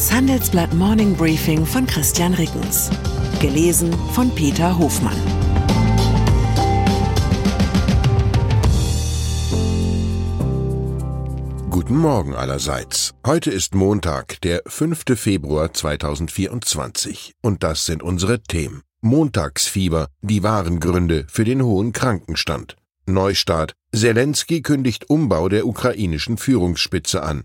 Das Handelsblatt Morning Briefing von Christian Rickens. Gelesen von Peter Hofmann. Guten Morgen allerseits. Heute ist Montag, der 5. Februar 2024. Und das sind unsere Themen. Montagsfieber, die wahren Gründe für den hohen Krankenstand. Neustart. Zelensky kündigt Umbau der ukrainischen Führungsspitze an.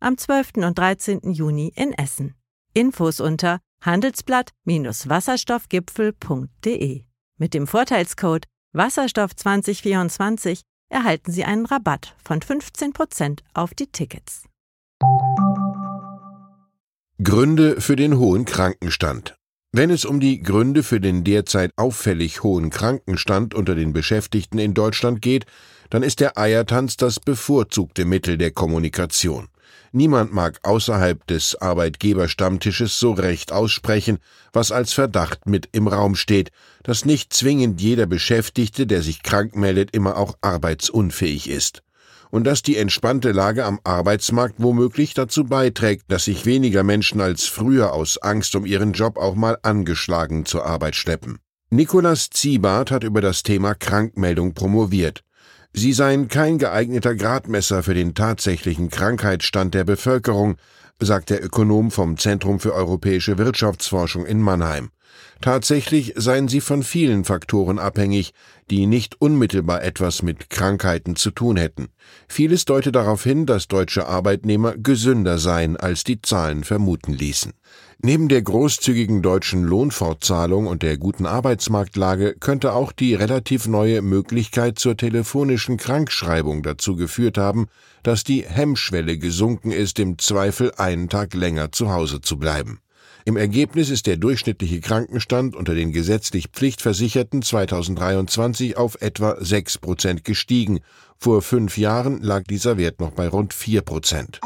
am 12. und 13. Juni in Essen. Infos unter handelsblatt-wasserstoffgipfel.de. Mit dem Vorteilscode Wasserstoff 2024 erhalten Sie einen Rabatt von 15% auf die Tickets. Gründe für den hohen Krankenstand. Wenn es um die Gründe für den derzeit auffällig hohen Krankenstand unter den Beschäftigten in Deutschland geht, dann ist der Eiertanz das bevorzugte Mittel der Kommunikation. Niemand mag außerhalb des Arbeitgeberstammtisches so recht aussprechen, was als Verdacht mit im Raum steht, dass nicht zwingend jeder Beschäftigte, der sich krank meldet, immer auch arbeitsunfähig ist. Und dass die entspannte Lage am Arbeitsmarkt womöglich dazu beiträgt, dass sich weniger Menschen als früher aus Angst um ihren Job auch mal angeschlagen zur Arbeit schleppen. Nikolas Ziebart hat über das Thema Krankmeldung promoviert. Sie seien kein geeigneter Gradmesser für den tatsächlichen Krankheitsstand der Bevölkerung, sagt der Ökonom vom Zentrum für europäische Wirtschaftsforschung in Mannheim. Tatsächlich seien sie von vielen Faktoren abhängig, die nicht unmittelbar etwas mit Krankheiten zu tun hätten. Vieles deute darauf hin, dass deutsche Arbeitnehmer gesünder seien, als die Zahlen vermuten ließen. Neben der großzügigen deutschen Lohnfortzahlung und der guten Arbeitsmarktlage könnte auch die relativ neue Möglichkeit zur telefonischen Krankschreibung dazu geführt haben, dass die Hemmschwelle gesunken ist, im Zweifel einen Tag länger zu Hause zu bleiben. Im Ergebnis ist der durchschnittliche Krankenstand unter den gesetzlich Pflichtversicherten 2023 auf etwa 6 Prozent gestiegen. Vor fünf Jahren lag dieser Wert noch bei rund 4 Prozent.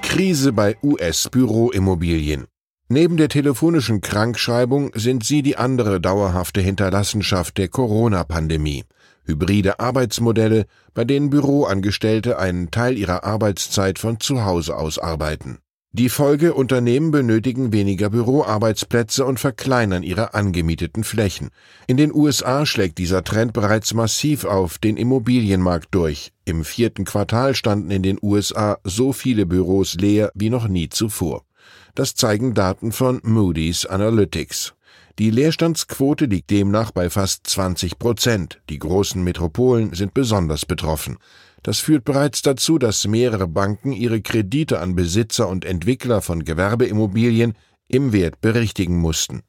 Krise bei US-Büroimmobilien. Neben der telefonischen Krankschreibung sind sie die andere dauerhafte Hinterlassenschaft der Corona-Pandemie. Hybride Arbeitsmodelle, bei denen Büroangestellte einen Teil ihrer Arbeitszeit von zu Hause aus arbeiten. Die Folge Unternehmen benötigen weniger Büroarbeitsplätze und verkleinern ihre angemieteten Flächen. In den USA schlägt dieser Trend bereits massiv auf den Immobilienmarkt durch. Im vierten Quartal standen in den USA so viele Büros leer wie noch nie zuvor. Das zeigen Daten von Moody's Analytics. Die Leerstandsquote liegt demnach bei fast 20 Prozent. Die großen Metropolen sind besonders betroffen. Das führt bereits dazu, dass mehrere Banken ihre Kredite an Besitzer und Entwickler von Gewerbeimmobilien im Wert berichtigen mussten.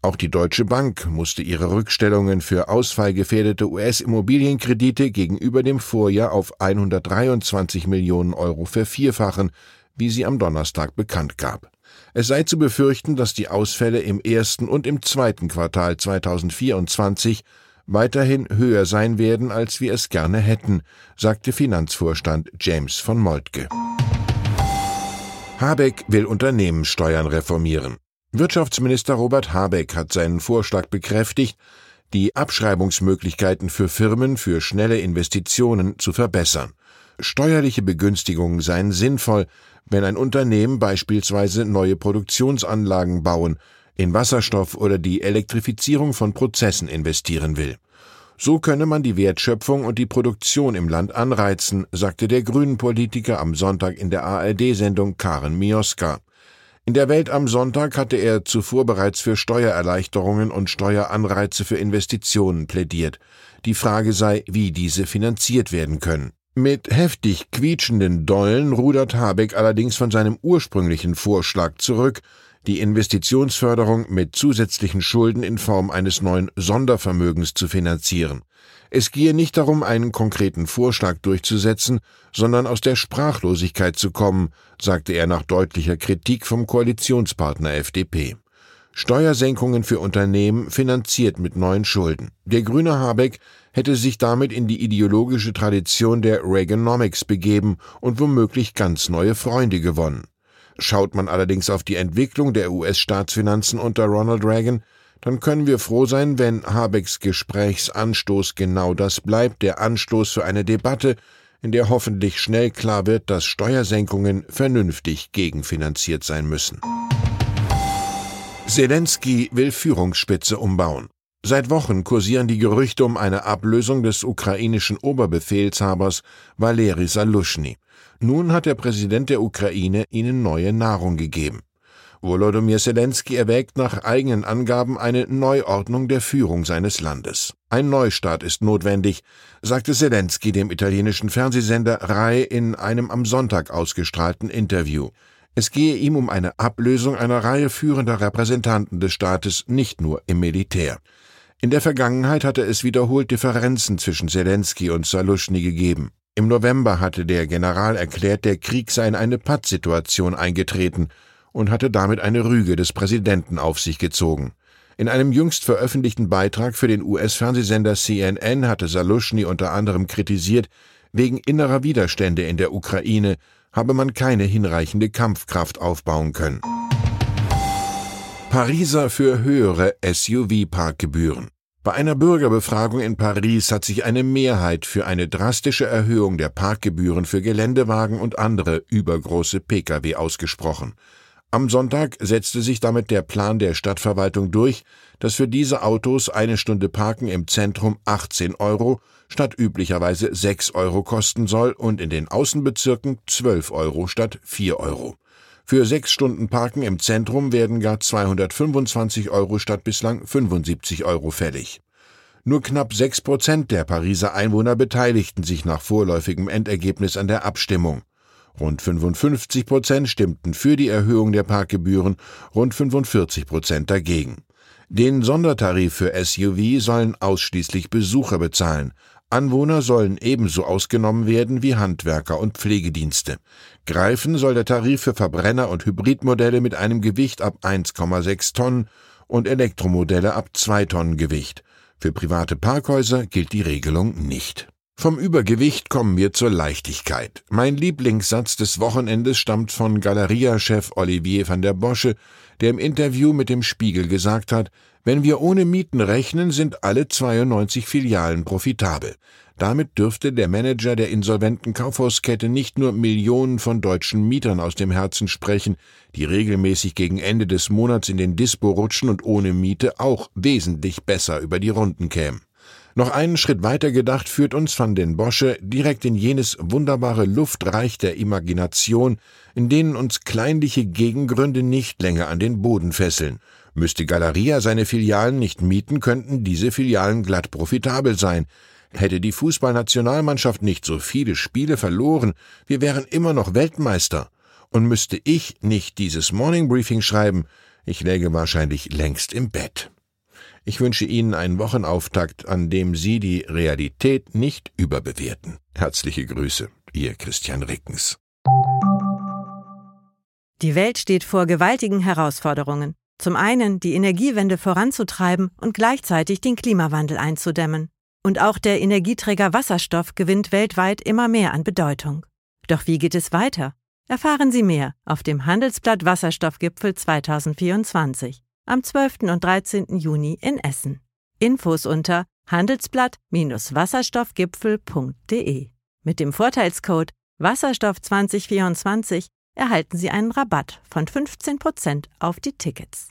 Auch die Deutsche Bank musste ihre Rückstellungen für ausfallgefährdete US-Immobilienkredite gegenüber dem Vorjahr auf 123 Millionen Euro vervierfachen, wie sie am Donnerstag bekannt gab. Es sei zu befürchten, dass die Ausfälle im ersten und im zweiten Quartal 2024 weiterhin höher sein werden, als wir es gerne hätten, sagte Finanzvorstand James von Moltke. Habeck will Unternehmenssteuern reformieren. Wirtschaftsminister Robert Habeck hat seinen Vorschlag bekräftigt, die Abschreibungsmöglichkeiten für Firmen für schnelle Investitionen zu verbessern. Steuerliche Begünstigungen seien sinnvoll, wenn ein Unternehmen beispielsweise neue Produktionsanlagen bauen, in Wasserstoff oder die Elektrifizierung von Prozessen investieren will. So könne man die Wertschöpfung und die Produktion im Land anreizen, sagte der Grünen-Politiker am Sonntag in der ARD-Sendung Karen Mioska. In der Welt am Sonntag hatte er zuvor bereits für Steuererleichterungen und Steueranreize für Investitionen plädiert. Die Frage sei, wie diese finanziert werden können. Mit heftig quietschenden Dollen rudert Habeck allerdings von seinem ursprünglichen Vorschlag zurück, die Investitionsförderung mit zusätzlichen Schulden in Form eines neuen Sondervermögens zu finanzieren. Es gehe nicht darum, einen konkreten Vorschlag durchzusetzen, sondern aus der Sprachlosigkeit zu kommen, sagte er nach deutlicher Kritik vom Koalitionspartner FDP. Steuersenkungen für Unternehmen finanziert mit neuen Schulden. Der grüne Habeck hätte sich damit in die ideologische Tradition der Reaganomics begeben und womöglich ganz neue Freunde gewonnen. Schaut man allerdings auf die Entwicklung der US-Staatsfinanzen unter Ronald Reagan, dann können wir froh sein, wenn Habecks Gesprächsanstoß genau das bleibt, der Anstoß für eine Debatte, in der hoffentlich schnell klar wird, dass Steuersenkungen vernünftig gegenfinanziert sein müssen. Zelensky will Führungsspitze umbauen. Seit Wochen kursieren die Gerüchte um eine Ablösung des ukrainischen Oberbefehlshabers Valeri Salushny. Nun hat der Präsident der Ukraine ihnen neue Nahrung gegeben. Volodymyr Zelensky erwägt nach eigenen Angaben eine Neuordnung der Führung seines Landes. Ein Neustart ist notwendig, sagte Zelensky dem italienischen Fernsehsender RAI in einem am Sonntag ausgestrahlten Interview. Es gehe ihm um eine Ablösung einer Reihe führender Repräsentanten des Staates, nicht nur im Militär. In der Vergangenheit hatte es wiederholt Differenzen zwischen Zelensky und Saluschny gegeben. Im November hatte der General erklärt, der Krieg sei in eine Pattsituation eingetreten und hatte damit eine Rüge des Präsidenten auf sich gezogen. In einem jüngst veröffentlichten Beitrag für den US-Fernsehsender CNN hatte Saluschny unter anderem kritisiert, wegen innerer Widerstände in der Ukraine habe man keine hinreichende Kampfkraft aufbauen können. Pariser für höhere SUV-Parkgebühren. Bei einer Bürgerbefragung in Paris hat sich eine Mehrheit für eine drastische Erhöhung der Parkgebühren für Geländewagen und andere übergroße Pkw ausgesprochen. Am Sonntag setzte sich damit der Plan der Stadtverwaltung durch, dass für diese Autos eine Stunde Parken im Zentrum 18 Euro statt üblicherweise 6 Euro kosten soll und in den Außenbezirken 12 Euro statt 4 Euro. Für sechs Stunden Parken im Zentrum werden gar 225 Euro statt bislang 75 Euro fällig. Nur knapp sechs Prozent der Pariser Einwohner beteiligten sich nach vorläufigem Endergebnis an der Abstimmung. Rund 55 Prozent stimmten für die Erhöhung der Parkgebühren, rund 45 Prozent dagegen. Den Sondertarif für SUV sollen ausschließlich Besucher bezahlen, Anwohner sollen ebenso ausgenommen werden wie Handwerker und Pflegedienste. Greifen soll der Tarif für Verbrenner und Hybridmodelle mit einem Gewicht ab 1,6 Tonnen und Elektromodelle ab 2 Tonnen Gewicht. Für private Parkhäuser gilt die Regelung nicht. Vom Übergewicht kommen wir zur Leichtigkeit. Mein Lieblingssatz des Wochenendes stammt von Galeria-Chef Olivier van der Bosche, der im Interview mit dem Spiegel gesagt hat, wenn wir ohne Mieten rechnen, sind alle 92 Filialen profitabel. Damit dürfte der Manager der insolventen Kaufhauskette nicht nur Millionen von deutschen Mietern aus dem Herzen sprechen, die regelmäßig gegen Ende des Monats in den Dispo rutschen und ohne Miete auch wesentlich besser über die Runden kämen. Noch einen Schritt weiter gedacht führt uns Van den Bosche direkt in jenes wunderbare Luftreich der Imagination, in denen uns kleinliche Gegengründe nicht länger an den Boden fesseln. Müsste Galeria seine Filialen nicht mieten, könnten diese Filialen glatt profitabel sein. Hätte die Fußballnationalmannschaft nicht so viele Spiele verloren, wir wären immer noch Weltmeister. Und müsste ich nicht dieses Morning Briefing schreiben, ich läge wahrscheinlich längst im Bett. Ich wünsche Ihnen einen Wochenauftakt, an dem Sie die Realität nicht überbewerten. Herzliche Grüße, Ihr Christian Rickens. Die Welt steht vor gewaltigen Herausforderungen. Zum einen die Energiewende voranzutreiben und gleichzeitig den Klimawandel einzudämmen. Und auch der Energieträger Wasserstoff gewinnt weltweit immer mehr an Bedeutung. Doch wie geht es weiter? Erfahren Sie mehr auf dem Handelsblatt Wasserstoffgipfel 2024 am 12. und 13. Juni in Essen. Infos unter handelsblatt-wasserstoffgipfel.de. Mit dem Vorteilscode Wasserstoff 2024 erhalten Sie einen Rabatt von 15% auf die Tickets.